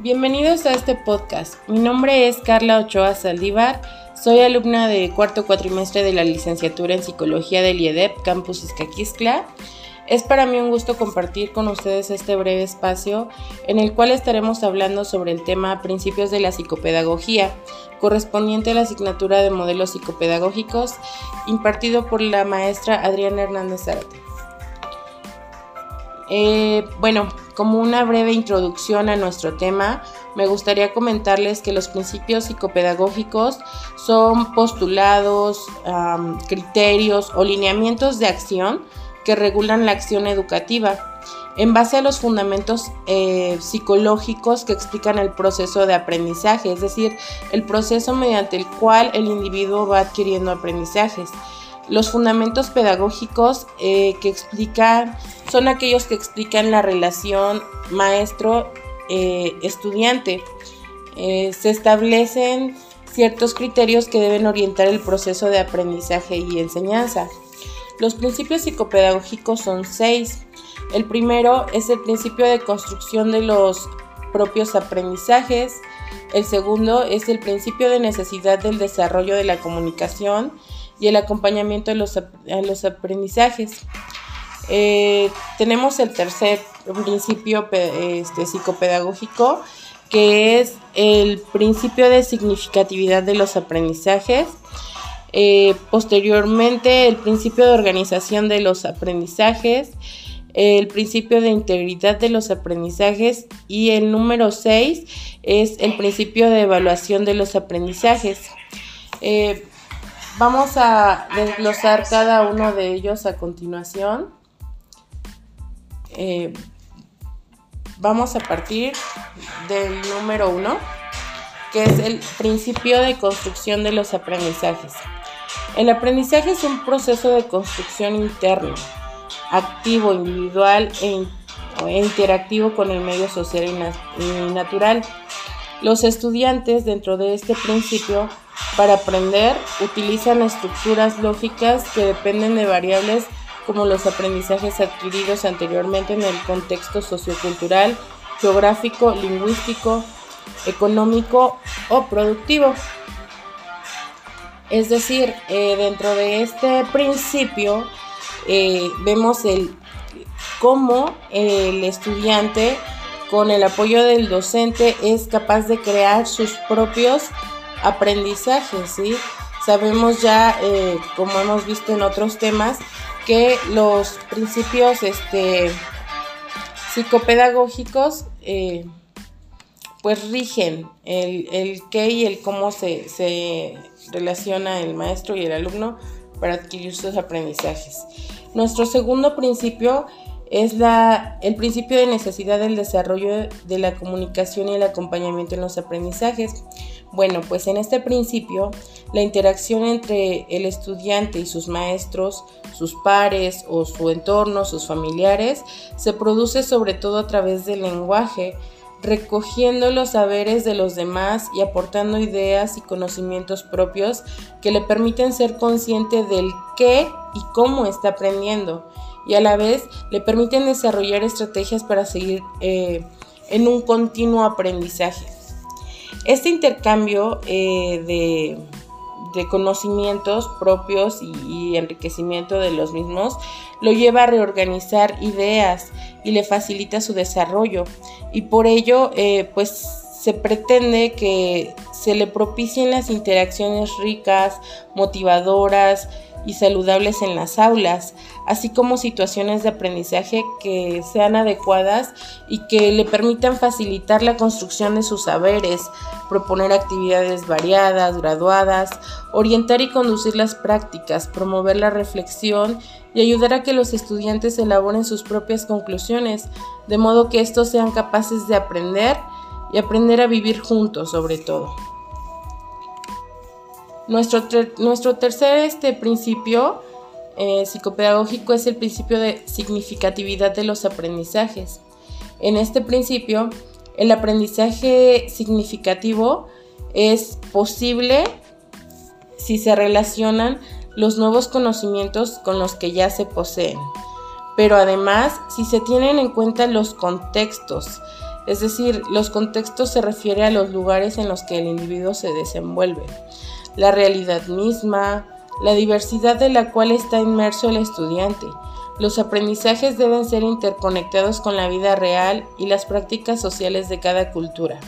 Bienvenidos a este podcast. Mi nombre es Carla Ochoa Saldívar. Soy alumna de cuarto cuatrimestre de la licenciatura en Psicología del IEDEP Campus Izcaquiscla. Es para mí un gusto compartir con ustedes este breve espacio en el cual estaremos hablando sobre el tema Principios de la Psicopedagogía, correspondiente a la asignatura de modelos psicopedagógicos impartido por la maestra Adriana Hernández Zárate. Eh, bueno, como una breve introducción a nuestro tema, me gustaría comentarles que los principios psicopedagógicos son postulados, criterios o lineamientos de acción que regulan la acción educativa en base a los fundamentos eh, psicológicos que explican el proceso de aprendizaje, es decir, el proceso mediante el cual el individuo va adquiriendo aprendizajes. Los fundamentos pedagógicos eh, que explican son aquellos que explican la relación maestro-estudiante. Eh, se establecen ciertos criterios que deben orientar el proceso de aprendizaje y enseñanza. Los principios psicopedagógicos son seis. El primero es el principio de construcción de los propios aprendizajes. El segundo es el principio de necesidad del desarrollo de la comunicación y el acompañamiento de los, aprendizajes. Eh, tenemos el tercer principio este, psicopedagógico, que es el principio de significatividad de los aprendizajes. Eh, posteriormente, el principio de organización de los aprendizajes, el principio de integridad de los aprendizajes y el número 6 es el principio de evaluación de los aprendizajes. Eh, Vamos a desglosar cada uno de ellos a continuación. Eh, vamos a partir del número uno, que es el principio de construcción de los aprendizajes. El aprendizaje es un proceso de construcción interno, activo, individual e, e interactivo con el medio social y natural. Los estudiantes dentro de este principio para aprender, utilizan estructuras lógicas que dependen de variables como los aprendizajes adquiridos anteriormente en el contexto sociocultural, geográfico, lingüístico, económico o productivo. Es decir, eh, dentro de este principio eh, vemos el cómo el estudiante con el apoyo del docente es capaz de crear sus propios aprendizaje, ¿sí? Sabemos ya, eh, como hemos visto en otros temas, que los principios este, psicopedagógicos eh, pues rigen el, el, qué y el cómo se, se relaciona el maestro y el alumno para adquirir sus aprendizajes. Nuestro segundo principio es la, el principio de necesidad del desarrollo de la comunicación y el acompañamiento en los aprendizajes. Bueno, pues en este principio, la interacción entre el estudiante y sus maestros, sus pares o su entorno, sus familiares, se produce sobre todo a través del lenguaje, recogiendo los saberes de los demás y aportando ideas y conocimientos propios que le permiten ser consciente del qué y cómo está aprendiendo y a la vez le permiten desarrollar estrategias para seguir eh, en un continuo aprendizaje. Este intercambio eh, de, conocimientos propios y, enriquecimiento de los mismos lo lleva a reorganizar ideas y le facilita su desarrollo. Y por ello eh, pues se pretende que se le propicien las interacciones ricas, motivadoras, y saludables en las aulas, así como situaciones de aprendizaje que sean adecuadas y que le permitan facilitar la construcción de sus saberes, proponer actividades variadas, graduadas, orientar y conducir las prácticas, promover la reflexión y ayudar a que los estudiantes elaboren sus propias conclusiones, de modo que estos sean capaces de aprender y aprender a vivir juntos sobre todo. Nuestro, nuestro tercer este, principio eh, psicopedagógico es el principio de significatividad de los aprendizajes. En este principio, el aprendizaje significativo es posible si se relacionan los nuevos conocimientos con los que ya se poseen, pero además si se tienen en cuenta los contextos, es decir, los contextos se refiere a los lugares en los que el individuo se desenvuelve, la realidad misma, la diversidad de la cual está inmerso el estudiante. Los aprendizajes deben ser interconectados con la vida real y las prácticas sociales de cada cultura.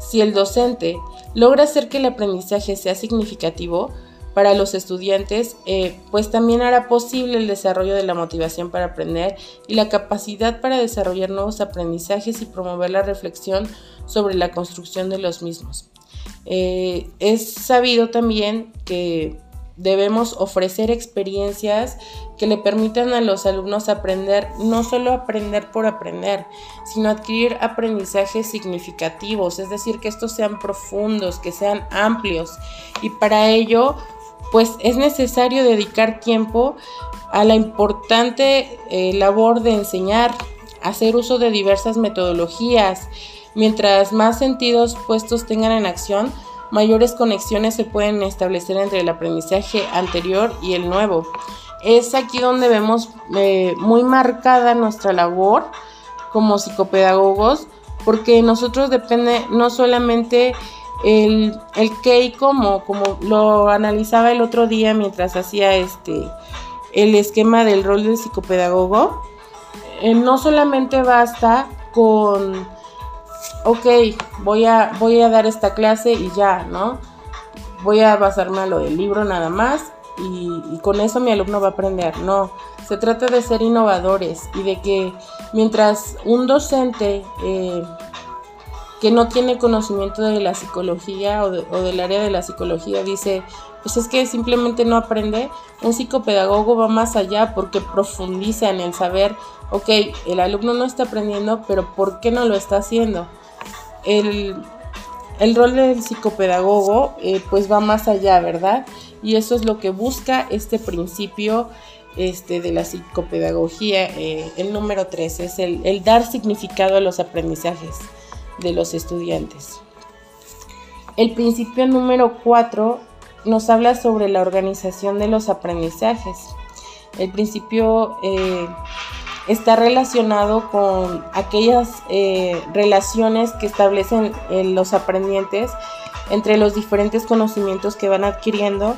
Si el docente logra hacer que el aprendizaje sea significativo, para los estudiantes, eh, pues también hará posible el desarrollo de la motivación para aprender y la capacidad para desarrollar nuevos aprendizajes y promover la reflexión sobre la construcción de los mismos. Eh, es sabido también que debemos ofrecer experiencias que le permitan a los alumnos aprender, no solo aprender por aprender, sino adquirir aprendizajes significativos, es decir, que estos sean profundos, que sean amplios. Y para ello, pues es necesario dedicar tiempo a la importante eh, labor de enseñar, hacer uso de diversas metodologías. Mientras más sentidos puestos tengan en acción, mayores conexiones se pueden establecer entre el aprendizaje anterior y el nuevo. Es aquí donde vemos eh, muy marcada nuestra labor como psicopedagogos, porque nosotros depende no solamente el, el qué y cómo, como lo analizaba el otro día mientras hacía este el esquema del rol del psicopedagogo, eh, no solamente basta con, ok, voy a, voy a dar esta clase y ya, ¿no? Voy a basarme a lo del libro nada más y, con eso mi alumno va a aprender. No, se trata de ser innovadores y de que mientras un docente eh, que no tiene conocimiento de la psicología o, del área de la psicología dice, pues es que simplemente no aprende, un psicopedagogo va más allá porque profundiza en el saber, ok, el alumno no está aprendiendo, pero ¿por qué no lo está haciendo? El, rol del psicopedagogo eh, pues va más allá, ¿verdad? Y eso es lo que busca este principio este, de la psicopedagogía, eh, el número 3, es el, el dar significado a los aprendizajes de los estudiantes. El principio número 4 nos habla sobre la organización de los aprendizajes. El principio eh, está relacionado con aquellas eh, relaciones que establecen eh, los aprendientes entre los diferentes conocimientos que van adquiriendo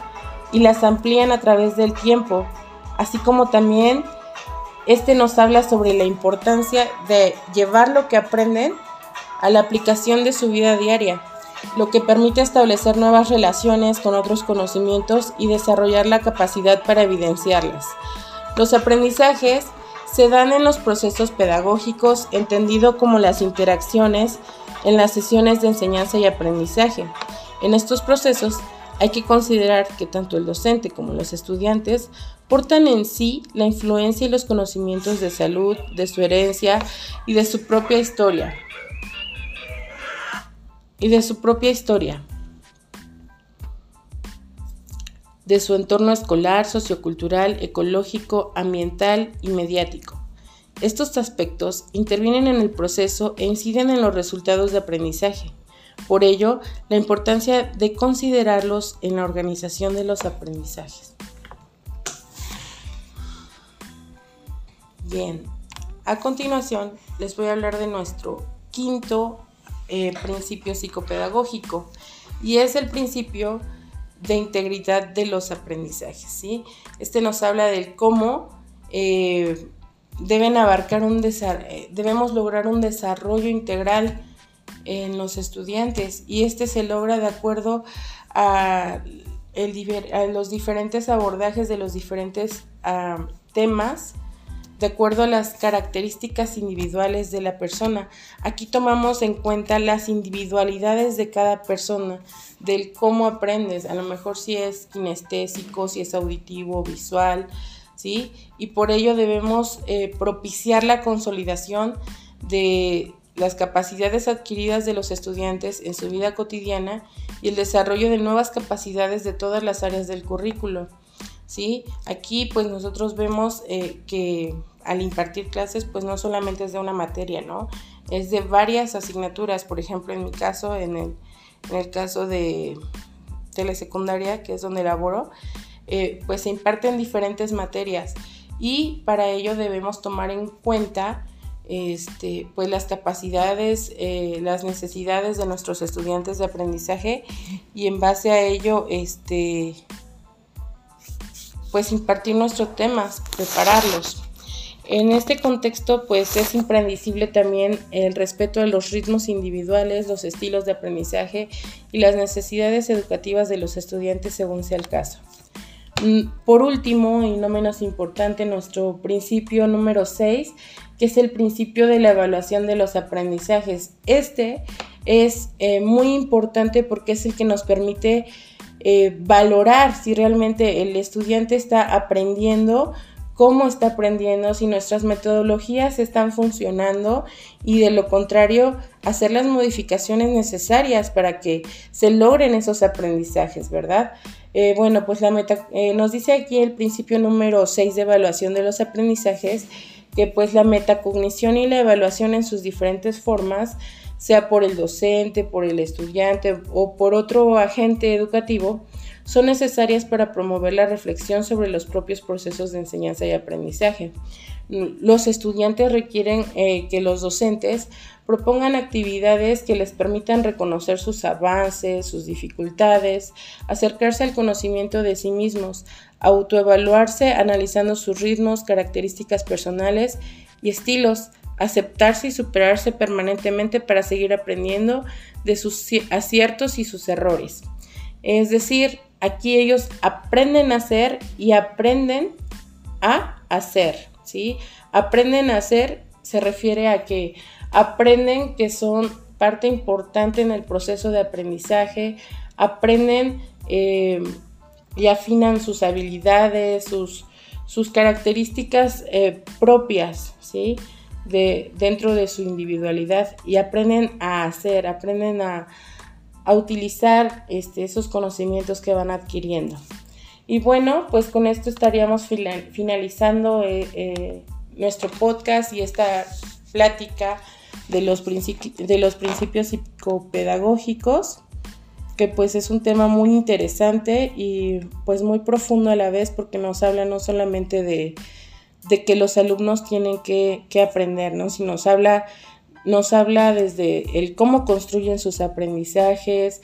y las amplían a través del tiempo, así como también este nos habla sobre la importancia de llevar lo que aprenden a la aplicación de su vida diaria, lo que permite establecer nuevas relaciones con otros conocimientos y desarrollar la capacidad para evidenciarlas. Los aprendizajes se dan en los procesos pedagógicos, entendido como las interacciones en las sesiones de enseñanza y aprendizaje. En estos procesos hay que considerar que tanto el docente como los estudiantes portan en sí la influencia y los conocimientos de salud, de su herencia y de su propia historia, y de su propia historia, de su entorno escolar, sociocultural, ecológico, ambiental y mediático. Estos aspectos intervienen en el proceso e inciden en los resultados de aprendizaje. Por ello, la importancia de considerarlos en la organización de los aprendizajes. Bien, a continuación les voy a hablar de nuestro quinto eh, principio psicopedagógico y es el principio de integridad de los aprendizajes. ¿sí? Este nos habla del cómo eh, deben abarcar un eh, debemos lograr un desarrollo integral en los estudiantes y este se logra de acuerdo a, los diferentes abordajes de los diferentes ah, temas de acuerdo a las características individuales de la persona. Aquí tomamos en cuenta las individualidades de cada persona, del cómo aprendes, a lo mejor si es kinestésico, si es auditivo, visual, ¿sí? Y por ello debemos eh, propiciar la consolidación de las capacidades adquiridas de los estudiantes en su vida cotidiana y el desarrollo de nuevas capacidades de todas las áreas del currículo. ¿Sí? Aquí pues nosotros vemos eh, que al impartir clases pues no solamente es de una materia, ¿no? Es de varias asignaturas, por ejemplo en mi caso, en el, en el caso de telesecundaria, que es donde laboro, eh, pues se imparten diferentes materias y para ello debemos tomar en cuenta este, pues las capacidades, eh, las necesidades de nuestros estudiantes de aprendizaje y en base a ello, este, pues impartir nuestros temas, prepararlos. En este contexto, pues es imprescindible también el respeto de los ritmos individuales, los estilos de aprendizaje y las necesidades educativas de los estudiantes según sea el caso. Mm, por último, y no menos importante, nuestro principio número 6, que es el principio de la evaluación de los aprendizajes. Este es eh, muy importante porque es el que nos permite eh, valorar si realmente el estudiante está aprendiendo cómo está aprendiendo, si nuestras metodologías están funcionando y de lo contrario hacer las modificaciones necesarias para que se logren esos aprendizajes, ¿verdad? Eh, bueno, pues la meta, eh, nos dice aquí el principio número 6 de evaluación de los aprendizajes, que pues la metacognición y la evaluación en sus diferentes formas, sea por el docente, por el estudiante o por otro agente educativo, son necesarias para promover la reflexión sobre los propios procesos de enseñanza y aprendizaje. Los estudiantes requieren eh, que los docentes propongan actividades que les permitan reconocer sus avances, sus dificultades, acercarse al conocimiento de sí mismos, autoevaluarse analizando sus ritmos, características personales y estilos, aceptarse y superarse permanentemente para seguir aprendiendo de sus aciertos y sus errores. Es decir, Aquí ellos aprenden a hacer y aprenden a hacer, ¿sí? Aprenden a hacer se refiere a que aprenden que son parte importante en el proceso de aprendizaje, aprenden eh, y afinan sus habilidades, sus, sus características eh, propias, ¿sí? De, dentro de su individualidad y aprenden a hacer, aprenden a, a utilizar este, esos conocimientos que van adquiriendo. Y bueno, pues con esto estaríamos finalizando eh, eh, nuestro podcast y esta plática de los, de los principios psicopedagógicos, que pues es un tema muy interesante y pues muy profundo a la vez porque nos habla no solamente de, que los alumnos tienen que, que aprender, ¿no? sino nos habla nos habla desde el cómo construyen sus aprendizajes,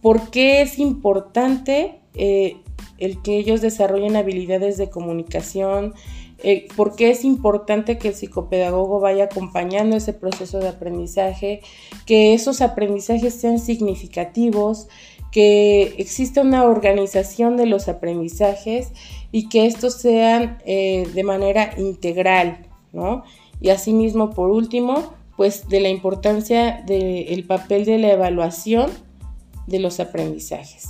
por qué es importante eh, el que ellos desarrollen habilidades de comunicación, eh, por qué es importante que el psicopedagogo vaya acompañando ese proceso de aprendizaje, que esos aprendizajes sean significativos, que exista una organización de los aprendizajes y que estos sean eh, de manera integral, ¿no? Y asimismo, por último, pues de la importancia del papel de la evaluación de los aprendizajes.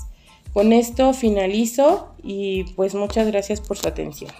Con esto finalizo y pues muchas gracias por su atención.